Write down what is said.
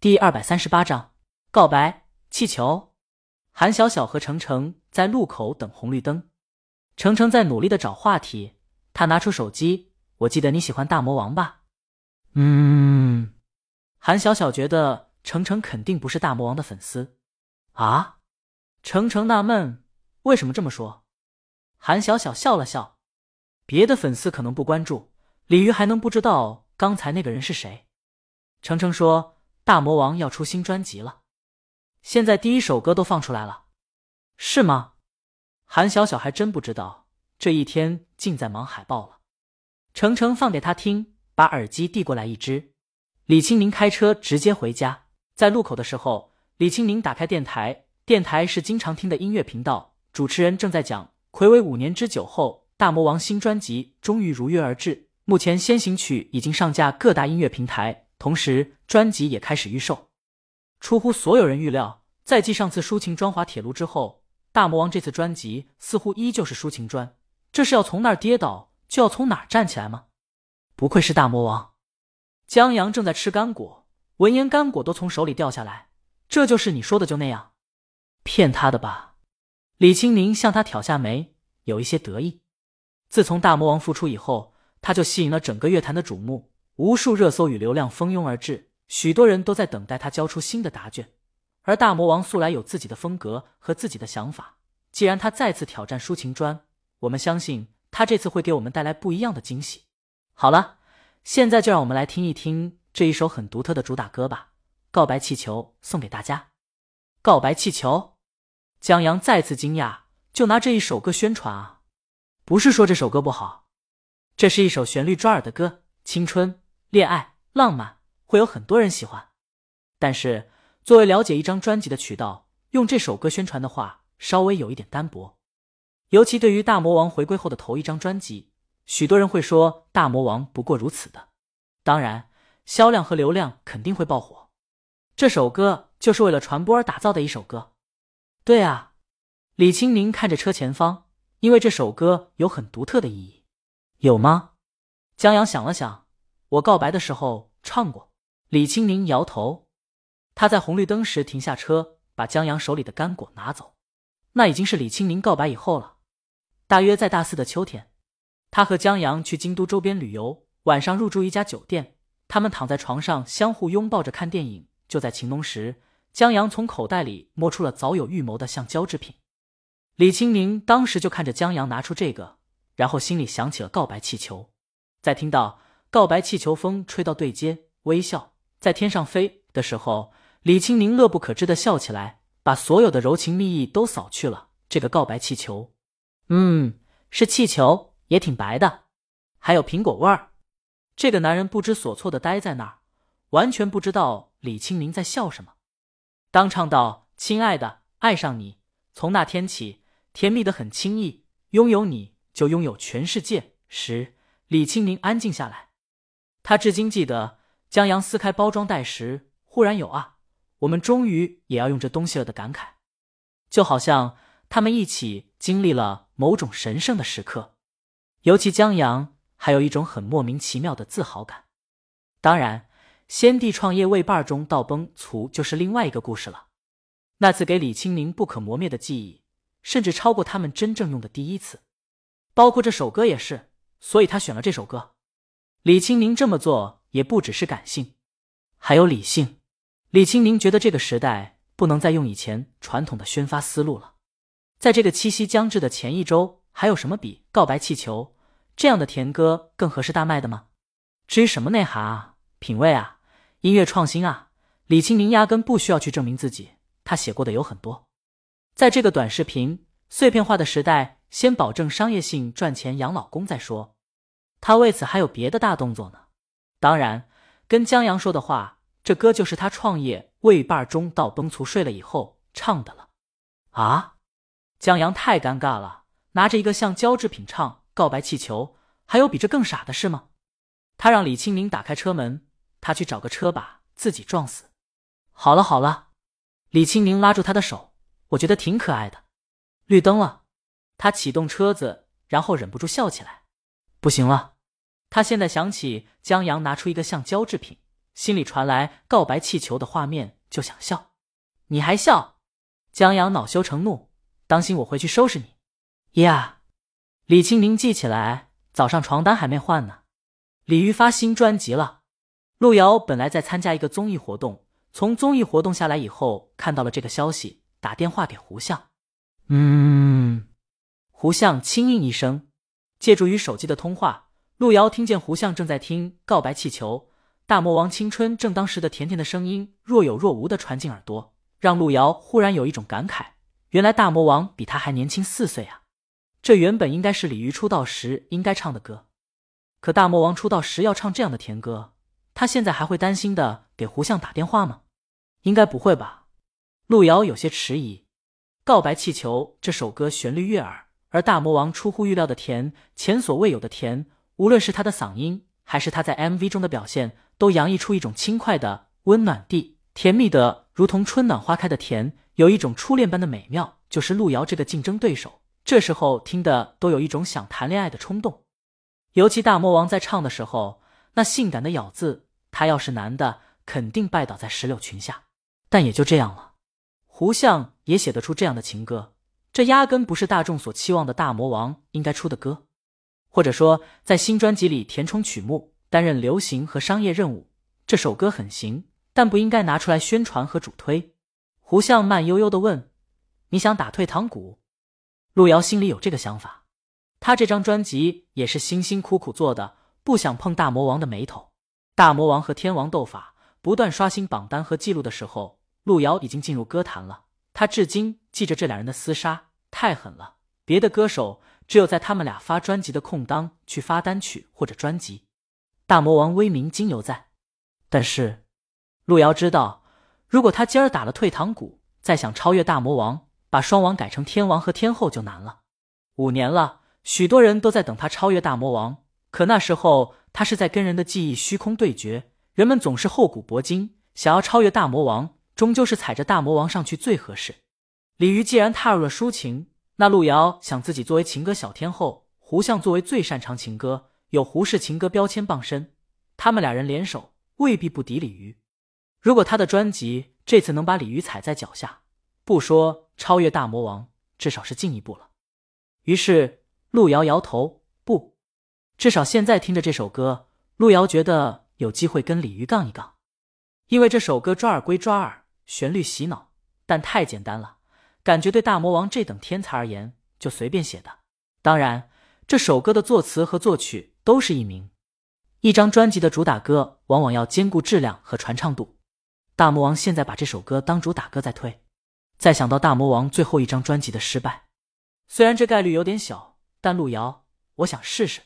第二百三十八章告白气球。韩小小和程程在路口等红绿灯，程程在努力的找话题。他拿出手机，我记得你喜欢大魔王吧？嗯。韩小小觉得程程肯定不是大魔王的粉丝啊。程程纳闷，为什么这么说？韩小小笑了笑，别的粉丝可能不关注，鲤鱼还能不知道刚才那个人是谁？程程说。大魔王要出新专辑了，现在第一首歌都放出来了，是吗？韩小小还真不知道，这一天尽在忙海报了。程程放给他听，把耳机递过来一只。李青宁开车直接回家，在路口的时候，李青宁打开电台，电台是经常听的音乐频道，主持人正在讲，暌违五年之久后，大魔王新专辑终于如约而至，目前先行曲已经上架各大音乐平台。同时，专辑也开始预售。出乎所有人预料，在继上次抒情专滑铁卢之后，大魔王这次专辑似乎依旧是抒情专。这是要从那儿跌倒，就要从哪儿站起来吗？不愧是大魔王。江阳正在吃干果，闻言干果都从手里掉下来。这就是你说的就那样？骗他的吧？李青宁向他挑下眉，有一些得意。自从大魔王复出以后，他就吸引了整个乐坛的瞩目。无数热搜与流量蜂拥而至，许多人都在等待他交出新的答卷。而大魔王素来有自己的风格和自己的想法，既然他再次挑战抒情专，我们相信他这次会给我们带来不一样的惊喜。好了，现在就让我们来听一听这一首很独特的主打歌吧，《告白气球》送给大家。告白气球，江阳再次惊讶，就拿这一首歌宣传啊？不是说这首歌不好，这是一首旋律抓耳的歌，青春。恋爱浪漫会有很多人喜欢，但是作为了解一张专辑的渠道，用这首歌宣传的话，稍微有一点单薄。尤其对于大魔王回归后的头一张专辑，许多人会说大魔王不过如此的。当然，销量和流量肯定会爆火。这首歌就是为了传播而打造的一首歌。对啊，李青宁看着车前方，因为这首歌有很独特的意义。有吗？江阳想了想。我告白的时候唱过。李青宁摇头。他在红绿灯时停下车，把江阳手里的干果拿走。那已经是李青宁告白以后了。大约在大四的秋天，他和江阳去京都周边旅游，晚上入住一家酒店。他们躺在床上相互拥抱着看电影。就在情浓时，江阳从口袋里摸出了早有预谋的橡胶制品。李青宁当时就看着江阳拿出这个，然后心里想起了告白气球。在听到。告白气球，风吹到对街，微笑在天上飞的时候，李青宁乐不可支的笑起来，把所有的柔情蜜意都扫去了。这个告白气球，嗯，是气球，也挺白的，还有苹果味儿。这个男人不知所措的呆在那儿，完全不知道李青宁在笑什么。当唱到“亲爱的，爱上你，从那天起，甜蜜的很轻易，拥有你就拥有全世界”时，李青宁安静下来。他至今记得江阳撕开包装袋时，忽然有啊，我们终于也要用这东西了的感慨，就好像他们一起经历了某种神圣的时刻。尤其江阳还有一种很莫名其妙的自豪感。当然，先帝创业为伴中道崩殂就是另外一个故事了。那次给李青宁不可磨灭的记忆，甚至超过他们真正用的第一次，包括这首歌也是。所以他选了这首歌。李青宁这么做也不只是感性，还有理性。李青宁觉得这个时代不能再用以前传统的宣发思路了。在这个七夕将至的前一周，还有什么比《告白气球》这样的甜歌更合适大卖的吗？至于什么内涵啊、品味啊、音乐创新啊，李青宁压根不需要去证明自己，他写过的有很多。在这个短视频碎片化的时代，先保证商业性赚钱养老公再说。他为此还有别的大动作呢，当然，跟江阳说的话，这歌就是他创业未半中到崩殂睡了以后唱的了。啊，江阳太尴尬了，拿着一个橡胶制品唱《告白气球》，还有比这更傻的事吗？他让李青宁打开车门，他去找个车把自己撞死。好了好了，李青宁拉住他的手，我觉得挺可爱的。绿灯了，他启动车子，然后忍不住笑起来。不行了，他现在想起江阳拿出一个橡胶制品，心里传来告白气球的画面，就想笑。你还笑？江阳恼羞成怒，当心我回去收拾你！呀，李清明记起来，早上床单还没换呢。李鱼发新专辑了。路遥本来在参加一个综艺活动，从综艺活动下来以后，看到了这个消息，打电话给胡相。嗯，胡相轻应一声，借助于手机的通话，路遥听见胡相正在听《告白气球》，大魔王青春正当时的甜甜的声音若有若无的传进耳朵。让路遥忽然有一种感慨：原来大魔王比他还年轻四岁啊！这原本应该是鲤鱼出道时应该唱的歌，可大魔王出道时要唱这样的甜歌，他现在还会担心的给胡相打电话吗？应该不会吧？路遥有些迟疑。《告白气球》这首歌旋律悦耳，而大魔王出乎预料的甜，前所未有的甜，无论是他的嗓音，还是他在 MV 中的表现，都洋溢出一种轻快的、温暖地、甜蜜的。如同春暖花开的甜，有一种初恋般的美妙，就是路遥这个竞争对手。这时候听的都有一种想谈恋爱的冲动。尤其大魔王在唱的时候，那性感的咬字，他要是男的，肯定拜倒在石榴裙下。但也就这样了。胡相也写得出这样的情歌，这压根不是大众所期望的大魔王应该出的歌。或者说，在新专辑里填充曲目，担任流行和商业任务，这首歌很行。但不应该拿出来宣传和主推。胡相慢悠悠的问：“你想打退堂鼓？”路遥心里有这个想法。他这张专辑也是辛辛苦苦做的，不想碰大魔王的眉头。大魔王和天王斗法，不断刷新榜单和记录的时候，路遥已经进入歌坛了。他至今记着这两人的厮杀，太狠了。别的歌手只有在他们俩发专辑的空当去发单曲或者专辑。大魔王威名今犹在，但是。路遥知道，如果他今儿打了退堂鼓，再想超越大魔王，把双王改成天王和天后就难了。五年了，许多人都在等他超越大魔王，可那时候他是在跟人的记忆虚空对决。人们总是厚古薄今，想要超越大魔王，终究是踩着大魔王上去最合适。李鱼既然踏入了抒情，那路遥想自己作为情歌小天后，胡相作为最擅长情歌，有胡氏情歌标签傍身，他们俩人联手，未必不敌李鱼。如果他的专辑这次能把鲤鱼踩在脚下，不说超越大魔王，至少是进一步了。于是路遥摇头，不，至少现在听着这首歌，路遥觉得有机会跟鲤鱼杠一杠。因为这首歌抓耳归抓耳，旋律洗脑，但太简单了，感觉对大魔王这等天才而言就随便写的。当然，这首歌的作词和作曲都是一名。一张专辑的主打歌往往要兼顾质量和传唱度。大魔王现在把这首歌当主打歌在推，再想到大魔王最后一张专辑的失败，虽然这概率有点小，但路遥，我想试试。